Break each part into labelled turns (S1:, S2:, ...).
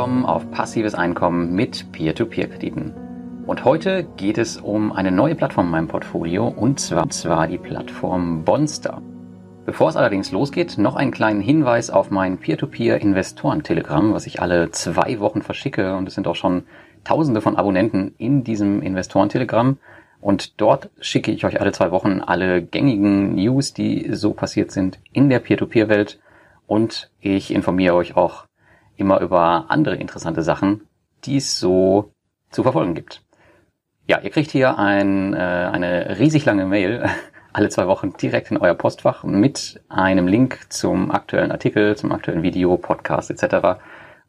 S1: Willkommen auf Passives Einkommen mit Peer-to-Peer-Krediten. Und heute geht es um eine neue Plattform in meinem Portfolio und zwar, und zwar die Plattform Bonster. Bevor es allerdings losgeht, noch einen kleinen Hinweis auf mein Peer-to-Peer-Investoren-Telegramm, was ich alle zwei Wochen verschicke und es sind auch schon tausende von Abonnenten in diesem Investoren-Telegramm. Und dort schicke ich euch alle zwei Wochen alle gängigen News, die so passiert sind in der Peer-to-Peer-Welt. Und ich informiere euch auch immer über andere interessante Sachen, die es so zu verfolgen gibt. Ja, ihr kriegt hier ein, äh, eine riesig lange Mail alle zwei Wochen direkt in euer Postfach mit einem Link zum aktuellen Artikel, zum aktuellen Video, Podcast etc.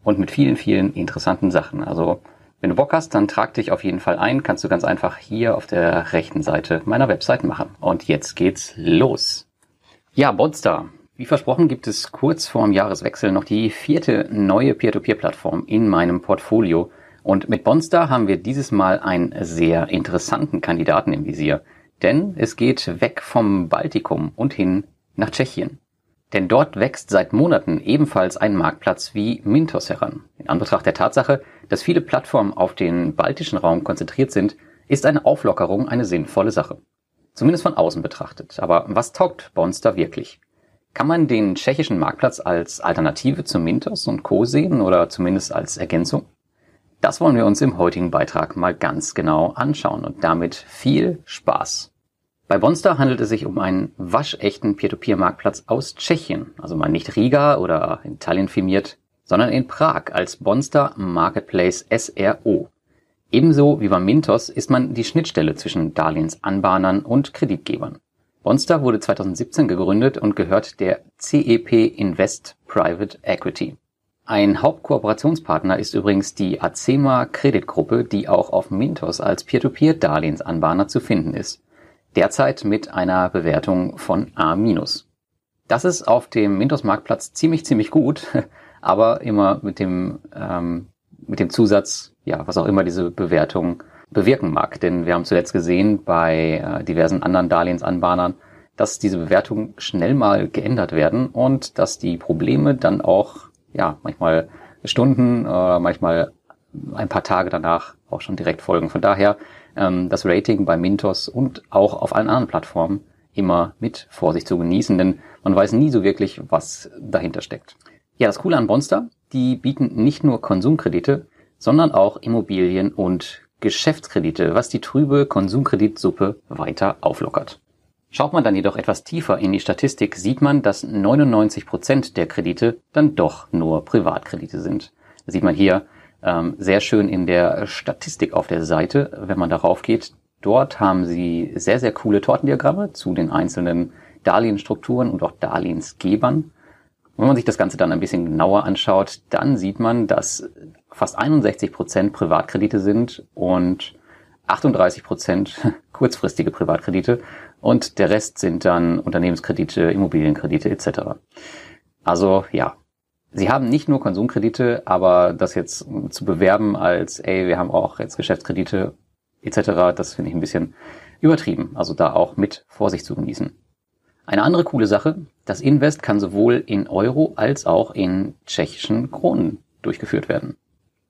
S1: und mit vielen, vielen interessanten Sachen. Also wenn du Bock hast, dann trag dich auf jeden Fall ein. Kannst du ganz einfach hier auf der rechten Seite meiner Website machen. Und jetzt geht's los. Ja, Bondstar. Wie versprochen gibt es kurz vor dem Jahreswechsel noch die vierte neue Peer-to-Peer-Plattform in meinem Portfolio. Und mit Bondstar haben wir dieses Mal einen sehr interessanten Kandidaten im Visier. Denn es geht weg vom Baltikum und hin nach Tschechien. Denn dort wächst seit Monaten ebenfalls ein Marktplatz wie Mintos heran. In Anbetracht der Tatsache, dass viele Plattformen auf den baltischen Raum konzentriert sind, ist eine Auflockerung eine sinnvolle Sache. Zumindest von außen betrachtet. Aber was taugt Bonster wirklich? Kann man den tschechischen Marktplatz als Alternative zu Mintos und Co. sehen oder zumindest als Ergänzung? Das wollen wir uns im heutigen Beitrag mal ganz genau anschauen und damit viel Spaß. Bei Bonster handelt es sich um einen waschechten Peer-to-Peer-Marktplatz aus Tschechien, also mal nicht Riga oder in Tallinn firmiert, sondern in Prag als Bonster Marketplace SRO. Ebenso wie bei Mintos ist man die Schnittstelle zwischen Darlehensanbahnern und Kreditgebern. Bonster wurde 2017 gegründet und gehört der CEP Invest Private Equity. Ein Hauptkooperationspartner ist übrigens die Acema Kreditgruppe, die auch auf Mintos als Peer-to-Peer-Darlehensanbahner zu finden ist. Derzeit mit einer Bewertung von A-. Das ist auf dem Mintos-Marktplatz ziemlich, ziemlich gut, aber immer mit dem, ähm, mit dem Zusatz, ja, was auch immer diese Bewertung bewirken mag. Denn wir haben zuletzt gesehen bei äh, diversen anderen Darlehensanbahnern, dass diese Bewertungen schnell mal geändert werden und dass die Probleme dann auch, ja, manchmal Stunden oder manchmal ein paar Tage danach auch schon direkt folgen. Von daher ähm, das Rating bei Mintos und auch auf allen anderen Plattformen immer mit Vorsicht zu genießen, denn man weiß nie so wirklich, was dahinter steckt. Ja, das Coole an Bonster, die bieten nicht nur Konsumkredite, sondern auch Immobilien und Geschäftskredite, was die trübe Konsumkreditsuppe weiter auflockert. Schaut man dann jedoch etwas tiefer in die Statistik, sieht man, dass 99 Prozent der Kredite dann doch nur Privatkredite sind. Das sieht man hier ähm, sehr schön in der Statistik auf der Seite, wenn man darauf geht. Dort haben sie sehr, sehr coole Tortendiagramme zu den einzelnen Darlehensstrukturen und auch Darlehensgebern. Wenn man sich das Ganze dann ein bisschen genauer anschaut, dann sieht man, dass fast 61 Prozent Privatkredite sind und 38 Prozent kurzfristige Privatkredite und der Rest sind dann Unternehmenskredite, Immobilienkredite etc. Also ja, sie haben nicht nur Konsumkredite, aber das jetzt zu bewerben als, ey, wir haben auch jetzt Geschäftskredite etc., das finde ich ein bisschen übertrieben. Also da auch mit Vorsicht zu genießen. Eine andere coole Sache, das Invest kann sowohl in Euro als auch in tschechischen Kronen durchgeführt werden.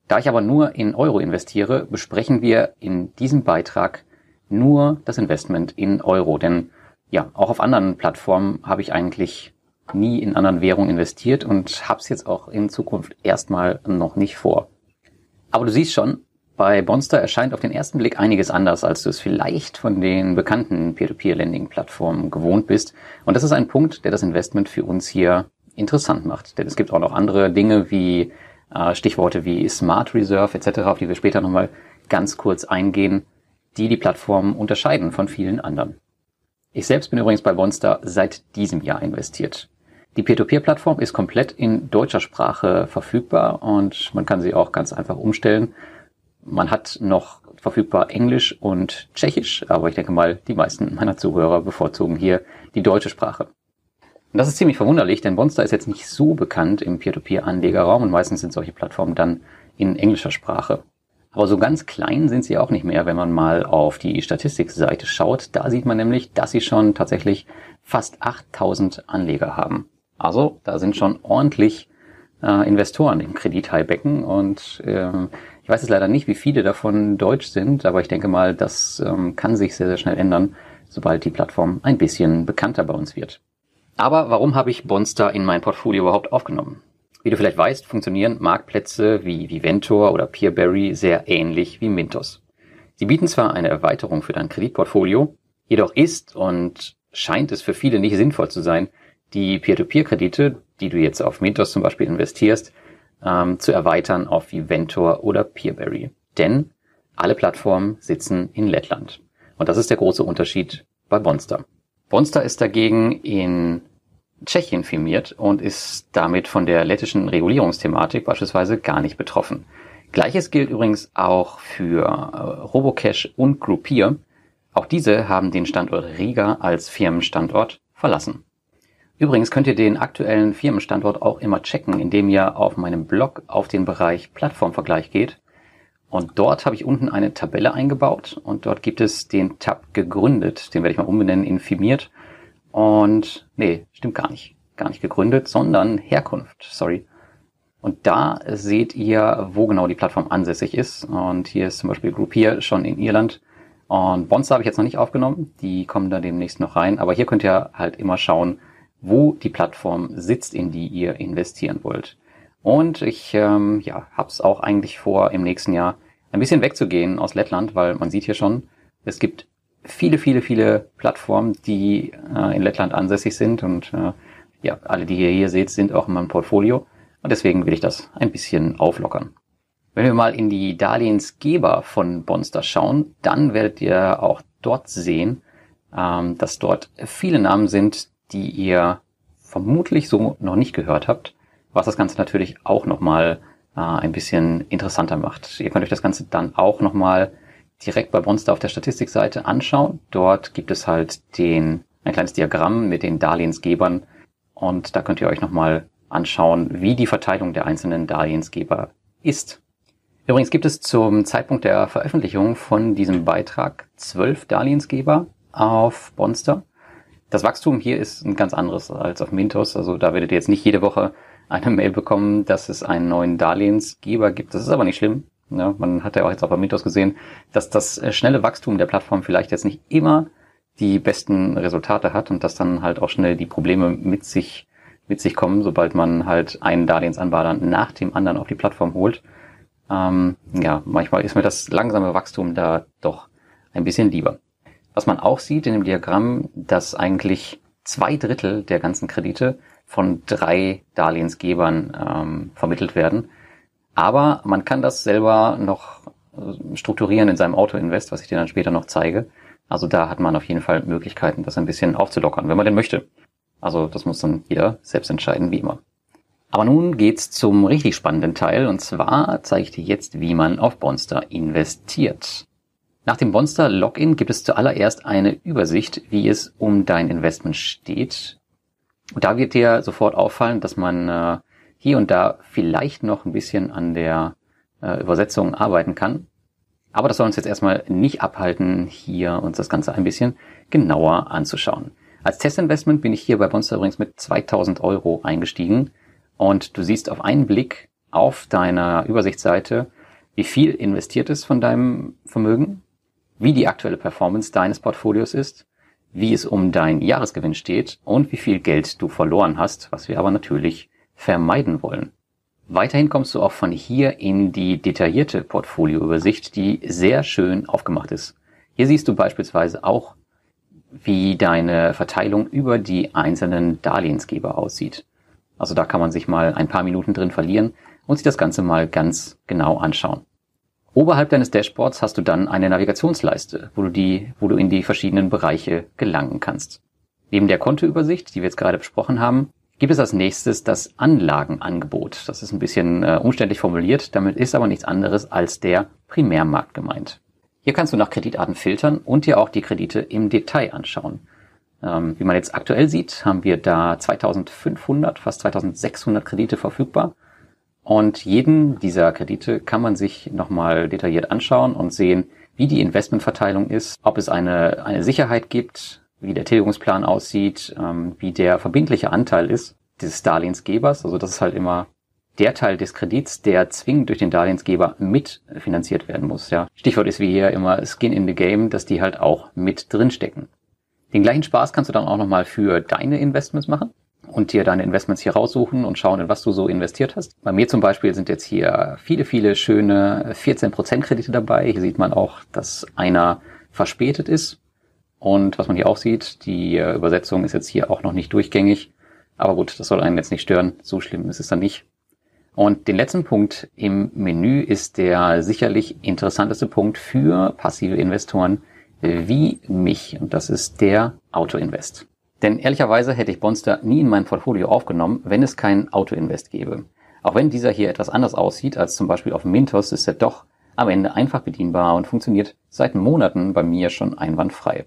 S1: Da ich aber nur in Euro investiere, besprechen wir in diesem Beitrag nur das Investment in Euro. Denn ja, auch auf anderen Plattformen habe ich eigentlich nie in anderen Währungen investiert und habe es jetzt auch in Zukunft erstmal noch nicht vor. Aber du siehst schon, bei Bonster erscheint auf den ersten Blick einiges anders, als du es vielleicht von den bekannten Peer-to-Peer-Lending-Plattformen gewohnt bist. Und das ist ein Punkt, der das Investment für uns hier interessant macht. Denn es gibt auch noch andere Dinge wie äh, Stichworte wie Smart Reserve etc., auf die wir später nochmal ganz kurz eingehen, die die Plattform unterscheiden von vielen anderen. Ich selbst bin übrigens bei Bonster seit diesem Jahr investiert. Die Peer-to-Peer-Plattform ist komplett in deutscher Sprache verfügbar und man kann sie auch ganz einfach umstellen. Man hat noch verfügbar Englisch und Tschechisch, aber ich denke mal, die meisten meiner Zuhörer bevorzugen hier die deutsche Sprache. Und das ist ziemlich verwunderlich, denn Bonster ist jetzt nicht so bekannt im Peer-to-Peer-Anlegerraum und meistens sind solche Plattformen dann in englischer Sprache. Aber so ganz klein sind sie auch nicht mehr, wenn man mal auf die Statistikseite schaut. Da sieht man nämlich, dass sie schon tatsächlich fast 8000 Anleger haben. Also da sind schon ordentlich äh, Investoren im Kredithaibecken und ähm, ich weiß jetzt leider nicht, wie viele davon deutsch sind, aber ich denke mal, das ähm, kann sich sehr, sehr schnell ändern, sobald die Plattform ein bisschen bekannter bei uns wird. Aber warum habe ich Bonster in mein Portfolio überhaupt aufgenommen? Wie du vielleicht weißt, funktionieren Marktplätze wie Viventor oder Peerberry sehr ähnlich wie Mintos. Sie bieten zwar eine Erweiterung für dein Kreditportfolio, jedoch ist und scheint es für viele nicht sinnvoll zu sein, die Peer-to-Peer-Kredite, die du jetzt auf Mintos zum Beispiel investierst, ähm, zu erweitern auf Viventor oder Peerberry. Denn alle Plattformen sitzen in Lettland. Und das ist der große Unterschied bei Bonster. Bonster ist dagegen in Tschechien firmiert und ist damit von der lettischen Regulierungsthematik beispielsweise gar nicht betroffen. Gleiches gilt übrigens auch für äh, Robocash und Groupier. Auch diese haben den Standort Riga als Firmenstandort verlassen. Übrigens könnt ihr den aktuellen Firmenstandort auch immer checken, indem ihr auf meinem Blog auf den Bereich Plattformvergleich geht. Und dort habe ich unten eine Tabelle eingebaut und dort gibt es den Tab gegründet. Den werde ich mal umbenennen in firmiert. Und nee, stimmt gar nicht. Gar nicht gegründet, sondern Herkunft. Sorry. Und da seht ihr, wo genau die Plattform ansässig ist. Und hier ist zum Beispiel Groupier schon in Irland. Und Bonds habe ich jetzt noch nicht aufgenommen. Die kommen da demnächst noch rein. Aber hier könnt ihr halt immer schauen, wo die Plattform sitzt, in die ihr investieren wollt. Und ich ähm, ja, habe es auch eigentlich vor, im nächsten Jahr ein bisschen wegzugehen aus Lettland, weil man sieht hier schon, es gibt viele, viele, viele Plattformen, die äh, in Lettland ansässig sind und äh, ja, alle, die ihr hier seht, sind auch in meinem Portfolio und deswegen will ich das ein bisschen auflockern. Wenn wir mal in die Darlehensgeber von Bonster schauen, dann werdet ihr auch dort sehen, ähm, dass dort viele Namen sind, die ihr vermutlich so noch nicht gehört habt, was das Ganze natürlich auch nochmal äh, ein bisschen interessanter macht. Ihr könnt euch das Ganze dann auch nochmal direkt bei Bonster auf der Statistikseite anschauen. Dort gibt es halt den, ein kleines Diagramm mit den Darlehensgebern und da könnt ihr euch nochmal anschauen, wie die Verteilung der einzelnen Darlehensgeber ist. Übrigens gibt es zum Zeitpunkt der Veröffentlichung von diesem Beitrag zwölf Darlehensgeber auf Bonster. Das Wachstum hier ist ein ganz anderes als auf Mintos. Also da werdet ihr jetzt nicht jede Woche eine Mail bekommen, dass es einen neuen Darlehensgeber gibt. Das ist aber nicht schlimm. Ja, man hat ja auch jetzt auch bei Mythos gesehen, dass das äh, schnelle Wachstum der Plattform vielleicht jetzt nicht immer die besten Resultate hat und dass dann halt auch schnell die Probleme mit sich, mit sich kommen, sobald man halt einen Darlehensanbahner nach dem anderen auf die Plattform holt. Ähm, ja, manchmal ist mir das langsame Wachstum da doch ein bisschen lieber. Was man auch sieht in dem Diagramm, dass eigentlich zwei Drittel der ganzen Kredite von drei Darlehensgebern ähm, vermittelt werden. Aber man kann das selber noch äh, strukturieren in seinem Auto-Invest, was ich dir dann später noch zeige. Also da hat man auf jeden Fall Möglichkeiten, das ein bisschen aufzulockern, wenn man denn möchte. Also das muss dann jeder selbst entscheiden, wie immer. Aber nun geht's zum richtig spannenden Teil und zwar zeige ich dir jetzt, wie man auf Bonster investiert. Nach dem Bonster Login gibt es zuallererst eine Übersicht, wie es um dein Investment steht. Und da wird dir sofort auffallen, dass man äh, hier und da vielleicht noch ein bisschen an der äh, Übersetzung arbeiten kann. Aber das soll uns jetzt erstmal nicht abhalten, hier uns das Ganze ein bisschen genauer anzuschauen. Als Testinvestment bin ich hier bei Bonster übrigens mit 2000 Euro eingestiegen und du siehst auf einen Blick auf deiner Übersichtsseite, wie viel investiert ist von deinem Vermögen, wie die aktuelle Performance deines Portfolios ist, wie es um dein Jahresgewinn steht und wie viel Geld du verloren hast, was wir aber natürlich vermeiden wollen. Weiterhin kommst du auch von hier in die detaillierte Portfolioübersicht, die sehr schön aufgemacht ist. Hier siehst du beispielsweise auch, wie deine Verteilung über die einzelnen Darlehensgeber aussieht. Also da kann man sich mal ein paar Minuten drin verlieren und sich das Ganze mal ganz genau anschauen. Oberhalb deines Dashboards hast du dann eine Navigationsleiste, wo du die, wo du in die verschiedenen Bereiche gelangen kannst. Neben der Kontoübersicht, die wir jetzt gerade besprochen haben, gibt es als nächstes das Anlagenangebot. Das ist ein bisschen äh, umständlich formuliert, damit ist aber nichts anderes als der Primärmarkt gemeint. Hier kannst du nach Kreditarten filtern und dir auch die Kredite im Detail anschauen. Ähm, wie man jetzt aktuell sieht, haben wir da 2500, fast 2600 Kredite verfügbar. Und jeden dieser Kredite kann man sich nochmal detailliert anschauen und sehen, wie die Investmentverteilung ist, ob es eine, eine Sicherheit gibt, wie der Tilgungsplan aussieht, ähm, wie der verbindliche Anteil ist dieses Darlehensgebers. Also das ist halt immer der Teil des Kredits, der zwingend durch den Darlehensgeber mitfinanziert werden muss. Ja. Stichwort ist wie hier immer Skin in the Game, dass die halt auch mit drinstecken. Den gleichen Spaß kannst du dann auch nochmal für deine Investments machen und dir deine Investments hier raussuchen und schauen, in was du so investiert hast. Bei mir zum Beispiel sind jetzt hier viele, viele schöne 14% Kredite dabei. Hier sieht man auch, dass einer verspätet ist. Und was man hier auch sieht, die Übersetzung ist jetzt hier auch noch nicht durchgängig. Aber gut, das soll einen jetzt nicht stören. So schlimm ist es dann nicht. Und den letzten Punkt im Menü ist der sicherlich interessanteste Punkt für passive Investoren wie mich. Und das ist der Autoinvest. Denn ehrlicherweise hätte ich Bonster nie in mein Portfolio aufgenommen, wenn es keinen Autoinvest gäbe. Auch wenn dieser hier etwas anders aussieht als zum Beispiel auf Mintos, ist er doch am Ende einfach bedienbar und funktioniert seit Monaten bei mir schon einwandfrei.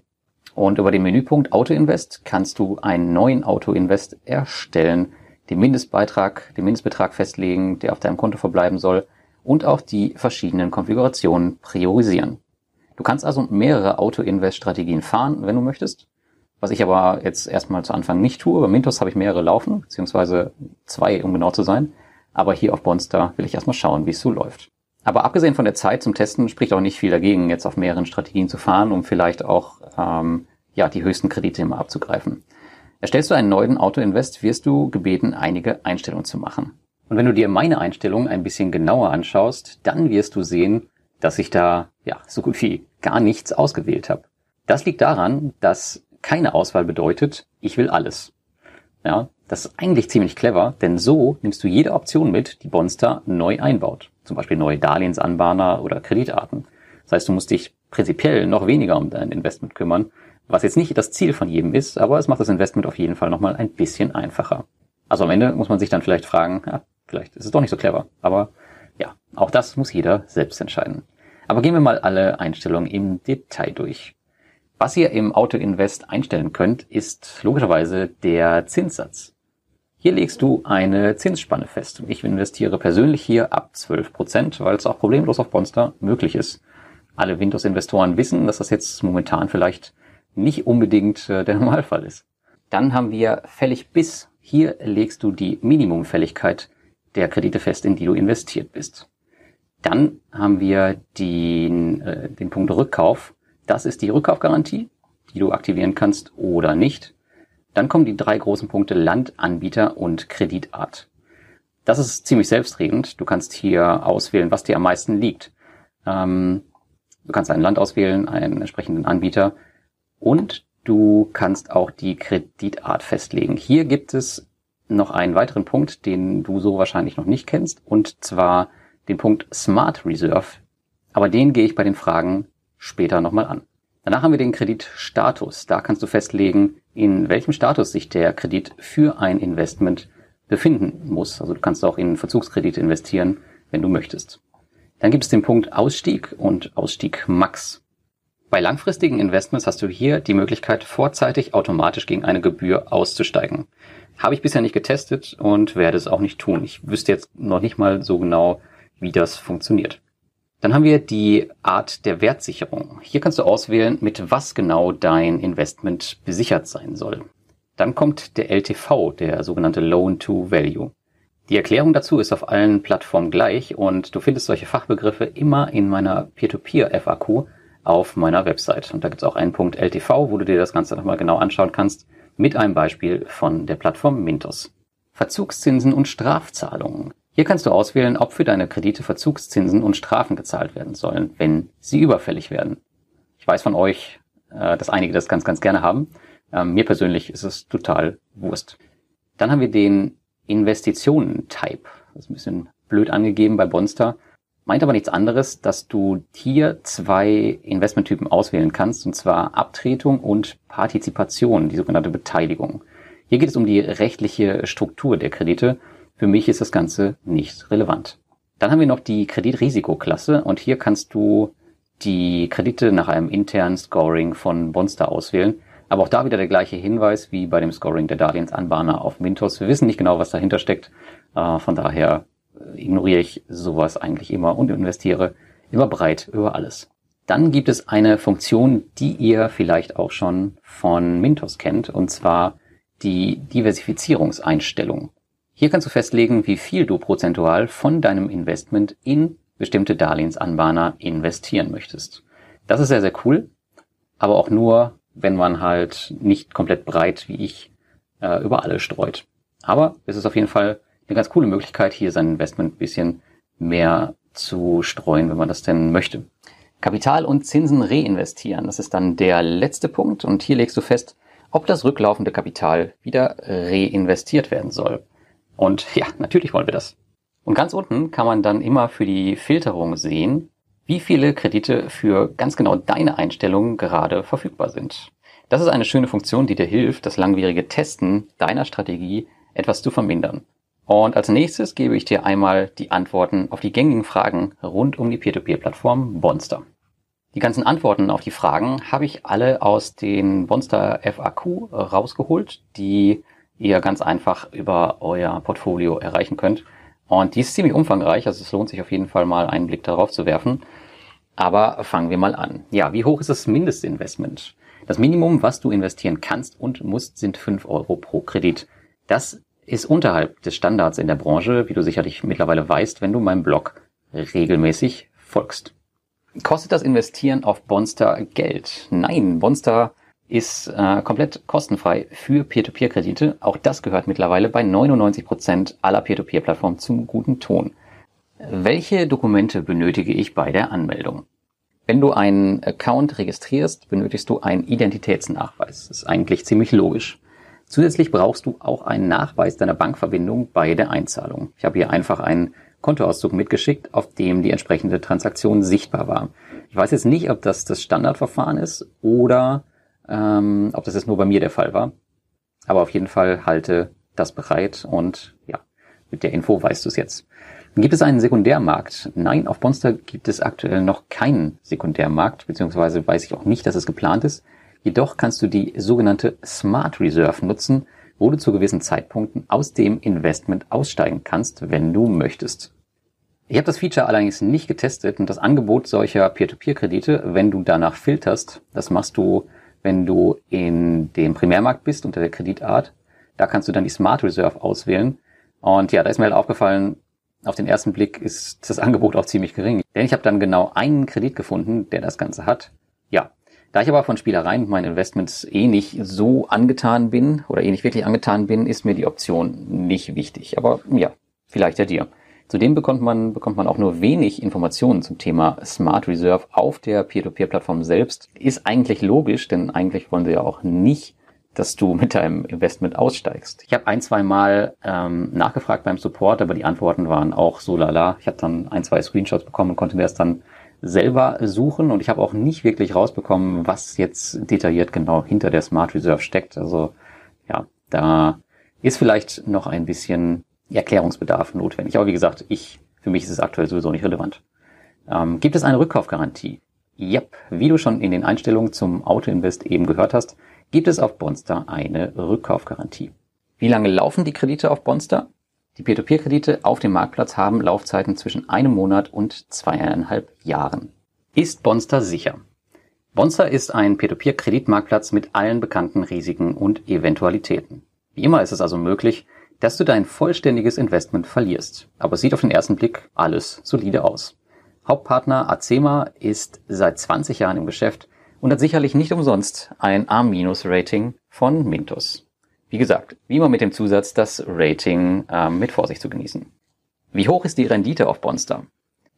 S1: Und über den Menüpunkt Autoinvest kannst du einen neuen Autoinvest erstellen, den Mindestbeitrag, den Mindestbetrag festlegen, der auf deinem Konto verbleiben soll und auch die verschiedenen Konfigurationen priorisieren. Du kannst also mehrere Auto-Invest-Strategien fahren, wenn du möchtest. Was ich aber jetzt erstmal zu Anfang nicht tue. Bei Mintos habe ich mehrere laufen, beziehungsweise zwei, um genau zu sein. Aber hier auf Bonster will ich erstmal schauen, wie es so läuft. Aber abgesehen von der Zeit zum Testen spricht auch nicht viel dagegen, jetzt auf mehreren Strategien zu fahren, um vielleicht auch ähm, ja die höchsten Kredite immer abzugreifen. Erstellst du einen neuen Auto-Invest, wirst du gebeten, einige Einstellungen zu machen. Und wenn du dir meine Einstellungen ein bisschen genauer anschaust, dann wirst du sehen, dass ich da ja so gut wie gar nichts ausgewählt habe. Das liegt daran, dass keine Auswahl bedeutet, ich will alles. Ja, das ist eigentlich ziemlich clever, denn so nimmst du jede Option mit, die Bonster neu einbaut. Zum Beispiel neue Darlehensanbahner oder Kreditarten. Das heißt, du musst dich prinzipiell noch weniger um dein Investment kümmern was jetzt nicht das Ziel von jedem ist, aber es macht das Investment auf jeden Fall nochmal ein bisschen einfacher. Also am Ende muss man sich dann vielleicht fragen, ja, vielleicht ist es doch nicht so clever. Aber ja, auch das muss jeder selbst entscheiden. Aber gehen wir mal alle Einstellungen im Detail durch. Was ihr im Auto-Invest einstellen könnt, ist logischerweise der Zinssatz. Hier legst du eine Zinsspanne fest. Ich investiere persönlich hier ab 12%, Prozent, weil es auch problemlos auf Bonster möglich ist. Alle Windows-Investoren wissen, dass das jetzt momentan vielleicht nicht unbedingt äh, der Normalfall ist. Dann haben wir fällig bis. Hier legst du die Minimumfälligkeit der Kredite fest, in die du investiert bist. Dann haben wir den, äh, den Punkt Rückkauf. Das ist die Rückkaufgarantie, die du aktivieren kannst oder nicht. Dann kommen die drei großen Punkte Land, Anbieter und Kreditart. Das ist ziemlich selbstredend. Du kannst hier auswählen, was dir am meisten liegt. Ähm, du kannst ein Land auswählen, einen entsprechenden Anbieter und du kannst auch die Kreditart festlegen. Hier gibt es noch einen weiteren Punkt, den du so wahrscheinlich noch nicht kennst, und zwar den Punkt Smart Reserve. Aber den gehe ich bei den Fragen später nochmal an. Danach haben wir den Kreditstatus. Da kannst du festlegen, in welchem Status sich der Kredit für ein Investment befinden muss. Also du kannst auch in Verzugskredite investieren, wenn du möchtest. Dann gibt es den Punkt Ausstieg und Ausstieg Max. Bei langfristigen Investments hast du hier die Möglichkeit, vorzeitig automatisch gegen eine Gebühr auszusteigen. Habe ich bisher nicht getestet und werde es auch nicht tun. Ich wüsste jetzt noch nicht mal so genau, wie das funktioniert. Dann haben wir die Art der Wertsicherung. Hier kannst du auswählen, mit was genau dein Investment besichert sein soll. Dann kommt der LTV, der sogenannte Loan to Value. Die Erklärung dazu ist auf allen Plattformen gleich und du findest solche Fachbegriffe immer in meiner Peer-to-Peer-FAQ auf meiner Website. Und da gibt es auch einen Punkt LTV, wo du dir das Ganze nochmal genau anschauen kannst, mit einem Beispiel von der Plattform Mintos. Verzugszinsen und Strafzahlungen. Hier kannst du auswählen, ob für deine Kredite Verzugszinsen und Strafen gezahlt werden sollen, wenn sie überfällig werden. Ich weiß von euch, äh, dass einige das ganz, ganz gerne haben. Ähm, mir persönlich ist es total Wurst. Dann haben wir den Investitionen-Type. Das ist ein bisschen blöd angegeben bei Bonster meint aber nichts anderes, dass du hier zwei Investmenttypen auswählen kannst, und zwar Abtretung und Partizipation, die sogenannte Beteiligung. Hier geht es um die rechtliche Struktur der Kredite. Für mich ist das Ganze nicht relevant. Dann haben wir noch die Kreditrisikoklasse und hier kannst du die Kredite nach einem internen Scoring von Bonster auswählen. Aber auch da wieder der gleiche Hinweis wie bei dem Scoring der Darlehensanbahner auf Mintos. Wir wissen nicht genau, was dahinter steckt. Äh, von daher ignoriere ich sowas eigentlich immer und investiere immer breit über alles. Dann gibt es eine Funktion, die ihr vielleicht auch schon von Mintos kennt, und zwar die Diversifizierungseinstellung. Hier kannst du festlegen, wie viel du prozentual von deinem Investment in bestimmte Darlehensanbahner investieren möchtest. Das ist sehr, sehr cool, aber auch nur, wenn man halt nicht komplett breit wie ich äh, über alle streut. Aber es ist auf jeden Fall eine ganz coole Möglichkeit, hier sein Investment ein bisschen mehr zu streuen, wenn man das denn möchte. Kapital und Zinsen reinvestieren, das ist dann der letzte Punkt und hier legst du fest, ob das rücklaufende Kapital wieder reinvestiert werden soll. Und ja, natürlich wollen wir das. Und ganz unten kann man dann immer für die Filterung sehen, wie viele Kredite für ganz genau deine Einstellungen gerade verfügbar sind. Das ist eine schöne Funktion, die dir hilft, das langwierige Testen deiner Strategie etwas zu vermindern. Und als nächstes gebe ich dir einmal die Antworten auf die gängigen Fragen rund um die Peer-to-Peer-Plattform Bonster. Die ganzen Antworten auf die Fragen habe ich alle aus den Bonster FAQ rausgeholt, die ihr ganz einfach über euer Portfolio erreichen könnt. Und die ist ziemlich umfangreich, also es lohnt sich auf jeden Fall mal einen Blick darauf zu werfen. Aber fangen wir mal an. Ja, wie hoch ist das Mindestinvestment? Das Minimum, was du investieren kannst und musst, sind 5 Euro pro Kredit. Das ist unterhalb des Standards in der Branche, wie du sicherlich mittlerweile weißt, wenn du meinem Blog regelmäßig folgst. Kostet das Investieren auf Bonster Geld? Nein, Bonster ist äh, komplett kostenfrei für Peer-to-Peer-Kredite. Auch das gehört mittlerweile bei 99 Prozent aller Peer-to-Peer-Plattformen zum guten Ton. Welche Dokumente benötige ich bei der Anmeldung? Wenn du einen Account registrierst, benötigst du einen Identitätsnachweis. Das ist eigentlich ziemlich logisch. Zusätzlich brauchst du auch einen Nachweis deiner Bankverbindung bei der Einzahlung. Ich habe hier einfach einen Kontoauszug mitgeschickt, auf dem die entsprechende Transaktion sichtbar war. Ich weiß jetzt nicht, ob das das Standardverfahren ist oder ähm, ob das jetzt nur bei mir der Fall war. Aber auf jeden Fall halte das bereit und ja, mit der Info weißt du es jetzt. Gibt es einen Sekundärmarkt? Nein, auf Monster gibt es aktuell noch keinen Sekundärmarkt, beziehungsweise weiß ich auch nicht, dass es geplant ist. Jedoch kannst du die sogenannte Smart Reserve nutzen, wo du zu gewissen Zeitpunkten aus dem Investment aussteigen kannst, wenn du möchtest. Ich habe das Feature allerdings nicht getestet und das Angebot solcher Peer-to-Peer-Kredite, wenn du danach filterst, das machst du wenn du in dem Primärmarkt bist unter der Kreditart, da kannst du dann die Smart Reserve auswählen. Und ja, da ist mir halt aufgefallen, auf den ersten Blick ist das Angebot auch ziemlich gering. Denn ich habe dann genau einen Kredit gefunden, der das Ganze hat. Ja, da ich aber von Spielereien und meinen Investments eh nicht so angetan bin oder eh nicht wirklich angetan bin, ist mir die Option nicht wichtig. Aber ja, vielleicht ja dir. Zudem bekommt man, bekommt man auch nur wenig Informationen zum Thema Smart Reserve auf der Peer-to-Peer-Plattform selbst. Ist eigentlich logisch, denn eigentlich wollen sie ja auch nicht, dass du mit deinem Investment aussteigst. Ich habe ein, zwei Mal ähm, nachgefragt beim Support, aber die Antworten waren auch so lala. Ich habe dann ein, zwei Screenshots bekommen und konnte mir das dann selber suchen und ich habe auch nicht wirklich rausbekommen, was jetzt detailliert genau hinter der Smart Reserve steckt. Also ja, da ist vielleicht noch ein bisschen Erklärungsbedarf notwendig. Aber wie gesagt, ich, für mich ist es aktuell sowieso nicht relevant. Ähm, gibt es eine Rückkaufgarantie? Yep, wie du schon in den Einstellungen zum Autoinvest eben gehört hast, gibt es auf Bonster eine Rückkaufgarantie. Wie lange laufen die Kredite auf Bonster? Die Peer-to-Peer-Kredite auf dem Marktplatz haben Laufzeiten zwischen einem Monat und zweieinhalb Jahren. Ist Bonster sicher? Bonster ist ein Peer-to-Peer-Kreditmarktplatz mit allen bekannten Risiken und Eventualitäten. Wie immer ist es also möglich, dass du dein vollständiges Investment verlierst. Aber es sieht auf den ersten Blick alles solide aus. Hauptpartner Acema ist seit 20 Jahren im Geschäft und hat sicherlich nicht umsonst ein A-Rating von Mintos. Wie gesagt, wie immer mit dem Zusatz, das Rating äh, mit Vorsicht zu genießen. Wie hoch ist die Rendite auf Bonster?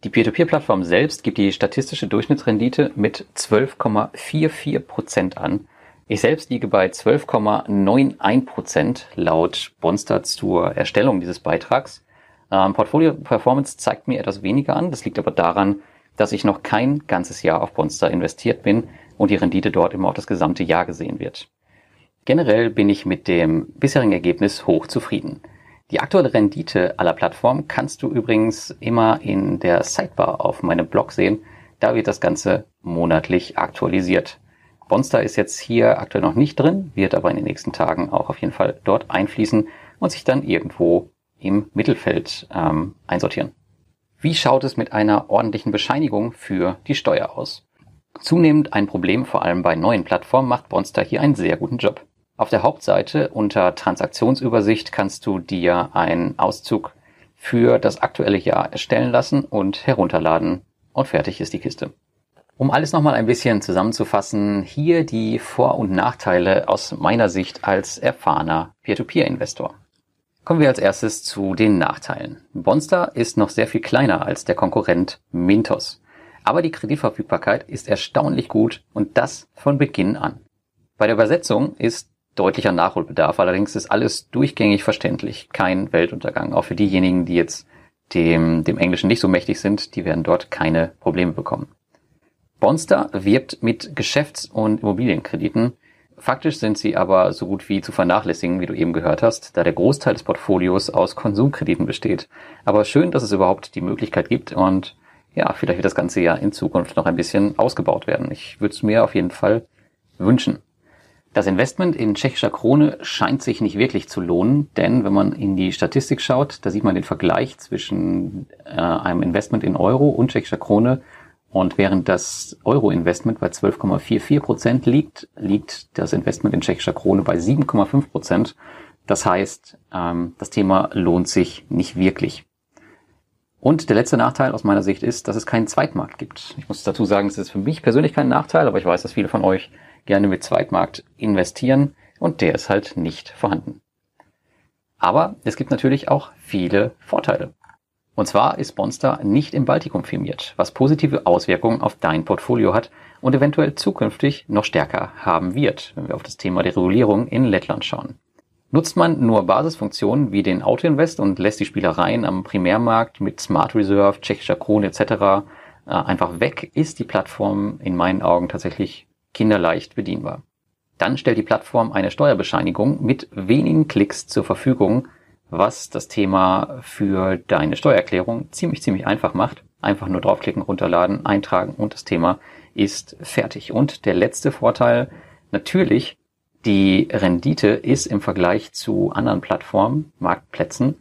S1: Die Peer-to-Peer-Plattform selbst gibt die statistische Durchschnittsrendite mit 12,44% an ich selbst liege bei 12,91 Prozent laut Bonster zur Erstellung dieses Beitrags. Ähm, Portfolio Performance zeigt mir etwas weniger an. Das liegt aber daran, dass ich noch kein ganzes Jahr auf Bonster investiert bin und die Rendite dort immer auf das gesamte Jahr gesehen wird. Generell bin ich mit dem bisherigen Ergebnis hoch zufrieden. Die aktuelle Rendite aller Plattformen kannst du übrigens immer in der Sidebar auf meinem Blog sehen. Da wird das Ganze monatlich aktualisiert. Bonster ist jetzt hier aktuell noch nicht drin, wird aber in den nächsten Tagen auch auf jeden Fall dort einfließen und sich dann irgendwo im Mittelfeld ähm, einsortieren. Wie schaut es mit einer ordentlichen Bescheinigung für die Steuer aus? Zunehmend ein Problem, vor allem bei neuen Plattformen, macht Bonster hier einen sehr guten Job. Auf der Hauptseite unter Transaktionsübersicht kannst du dir einen Auszug für das aktuelle Jahr erstellen lassen und herunterladen und fertig ist die Kiste. Um alles nochmal ein bisschen zusammenzufassen, hier die Vor- und Nachteile aus meiner Sicht als erfahrener Peer-to-Peer-Investor. Kommen wir als erstes zu den Nachteilen. Bonster ist noch sehr viel kleiner als der Konkurrent Mintos. Aber die Kreditverfügbarkeit ist erstaunlich gut und das von Beginn an. Bei der Übersetzung ist deutlicher Nachholbedarf, allerdings ist alles durchgängig verständlich, kein Weltuntergang. Auch für diejenigen, die jetzt dem, dem Englischen nicht so mächtig sind, die werden dort keine Probleme bekommen. Bonster wirbt mit Geschäfts- und Immobilienkrediten. Faktisch sind sie aber so gut wie zu vernachlässigen, wie du eben gehört hast, da der Großteil des Portfolios aus Konsumkrediten besteht. Aber schön, dass es überhaupt die Möglichkeit gibt und ja, vielleicht wird das Ganze ja in Zukunft noch ein bisschen ausgebaut werden. Ich würde es mir auf jeden Fall wünschen. Das Investment in tschechischer Krone scheint sich nicht wirklich zu lohnen, denn wenn man in die Statistik schaut, da sieht man den Vergleich zwischen äh, einem Investment in Euro und tschechischer Krone und während das Euro-Investment bei 12,44 Prozent liegt, liegt das Investment in tschechischer Krone bei 7,5 Prozent. Das heißt, ähm, das Thema lohnt sich nicht wirklich. Und der letzte Nachteil aus meiner Sicht ist, dass es keinen Zweitmarkt gibt. Ich muss dazu sagen, es ist für mich persönlich kein Nachteil, aber ich weiß, dass viele von euch gerne mit Zweitmarkt investieren und der ist halt nicht vorhanden. Aber es gibt natürlich auch viele Vorteile. Und zwar ist Bonster nicht im Baltikum firmiert, was positive Auswirkungen auf dein Portfolio hat und eventuell zukünftig noch stärker haben wird, wenn wir auf das Thema der Regulierung in Lettland schauen. Nutzt man nur Basisfunktionen wie den Autoinvest und lässt die Spielereien am Primärmarkt mit Smart Reserve, tschechischer Krone etc. Äh, einfach weg, ist die Plattform in meinen Augen tatsächlich kinderleicht bedienbar. Dann stellt die Plattform eine Steuerbescheinigung mit wenigen Klicks zur Verfügung, was das Thema für deine Steuererklärung ziemlich, ziemlich einfach macht. Einfach nur draufklicken, runterladen, eintragen und das Thema ist fertig. Und der letzte Vorteil, natürlich, die Rendite ist im Vergleich zu anderen Plattformen, Marktplätzen,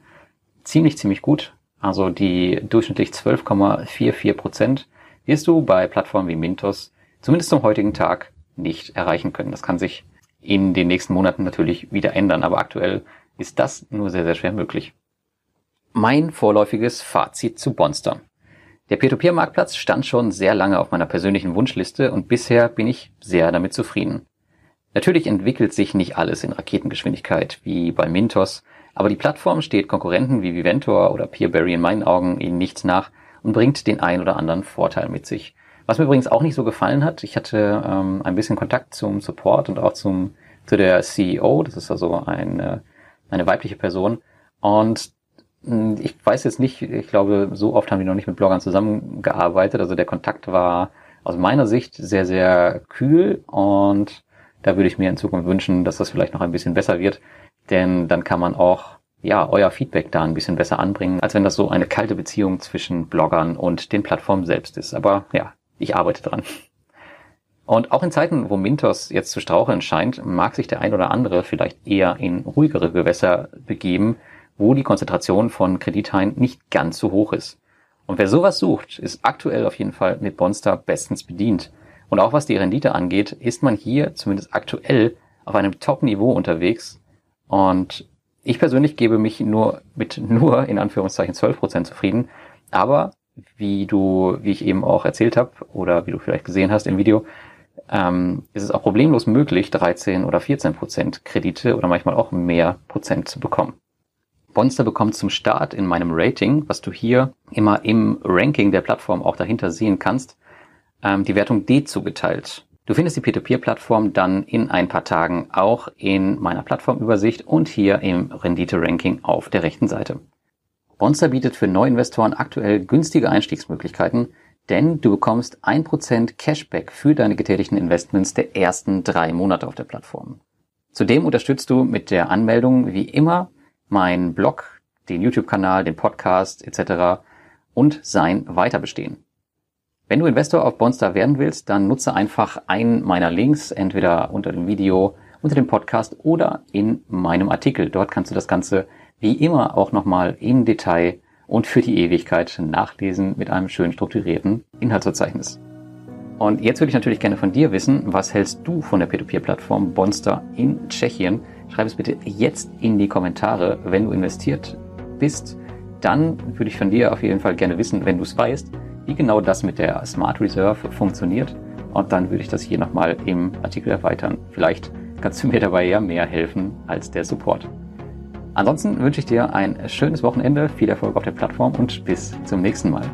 S1: ziemlich, ziemlich gut. Also die durchschnittlich 12,44 Prozent wirst du bei Plattformen wie Mintos zumindest zum heutigen Tag nicht erreichen können. Das kann sich in den nächsten Monaten natürlich wieder ändern, aber aktuell ist das nur sehr, sehr schwer möglich. Mein vorläufiges Fazit zu Bonster. Der Peer-to-Peer-Marktplatz stand schon sehr lange auf meiner persönlichen Wunschliste und bisher bin ich sehr damit zufrieden. Natürlich entwickelt sich nicht alles in Raketengeschwindigkeit wie bei Mintos, aber die Plattform steht Konkurrenten wie Viventor oder Peerberry in meinen Augen ihnen nichts nach und bringt den ein oder anderen Vorteil mit sich. Was mir übrigens auch nicht so gefallen hat, ich hatte ähm, ein bisschen Kontakt zum Support und auch zum zu der CEO, das ist also eine eine weibliche Person. Und hm, ich weiß jetzt nicht, ich glaube, so oft haben die noch nicht mit Bloggern zusammengearbeitet. Also der Kontakt war aus meiner Sicht sehr, sehr kühl und da würde ich mir in Zukunft wünschen, dass das vielleicht noch ein bisschen besser wird, denn dann kann man auch ja, euer Feedback da ein bisschen besser anbringen, als wenn das so eine kalte Beziehung zwischen Bloggern und den Plattformen selbst ist. Aber ja, ich arbeite dran. Und auch in Zeiten, wo Mintos jetzt zu straucheln scheint, mag sich der ein oder andere vielleicht eher in ruhigere Gewässer begeben, wo die Konzentration von Kredithaien nicht ganz so hoch ist. Und wer sowas sucht, ist aktuell auf jeden Fall mit Bonster bestens bedient. Und auch was die Rendite angeht, ist man hier zumindest aktuell auf einem Top-Niveau unterwegs. Und ich persönlich gebe mich nur mit nur in Anführungszeichen 12% zufrieden. Aber wie du, wie ich eben auch erzählt habe oder wie du vielleicht gesehen hast im Video, ähm, ist es auch problemlos möglich, 13 oder 14 Prozent Kredite oder manchmal auch mehr Prozent zu bekommen. Bonster bekommt zum Start in meinem Rating, was du hier immer im Ranking der Plattform auch dahinter sehen kannst, ähm, die Wertung D zugeteilt. Du findest die Peer-to-Peer-Plattform dann in ein paar Tagen auch in meiner Plattformübersicht und hier im Rendite-Ranking auf der rechten Seite. Bonster bietet für Neuinvestoren aktuell günstige Einstiegsmöglichkeiten, denn du bekommst ein Prozent Cashback für deine getätigten Investments der ersten drei Monate auf der Plattform. Zudem unterstützt du mit der Anmeldung wie immer meinen Blog, den YouTube-Kanal, den Podcast etc. und sein Weiterbestehen. Wenn du Investor auf Bonstar werden willst, dann nutze einfach einen meiner Links, entweder unter dem Video, unter dem Podcast oder in meinem Artikel. Dort kannst du das Ganze wie immer auch nochmal im Detail und für die Ewigkeit nachlesen mit einem schön strukturierten Inhaltsverzeichnis. Und jetzt würde ich natürlich gerne von dir wissen, was hältst du von der Peer-to-Peer-Plattform Bonster in Tschechien? Schreib es bitte jetzt in die Kommentare, wenn du investiert bist. Dann würde ich von dir auf jeden Fall gerne wissen, wenn du es weißt, wie genau das mit der Smart Reserve funktioniert. Und dann würde ich das hier nochmal im Artikel erweitern. Vielleicht kannst du mir dabei ja mehr helfen als der Support. Ansonsten wünsche ich dir ein schönes Wochenende, viel Erfolg auf der Plattform und bis zum nächsten Mal.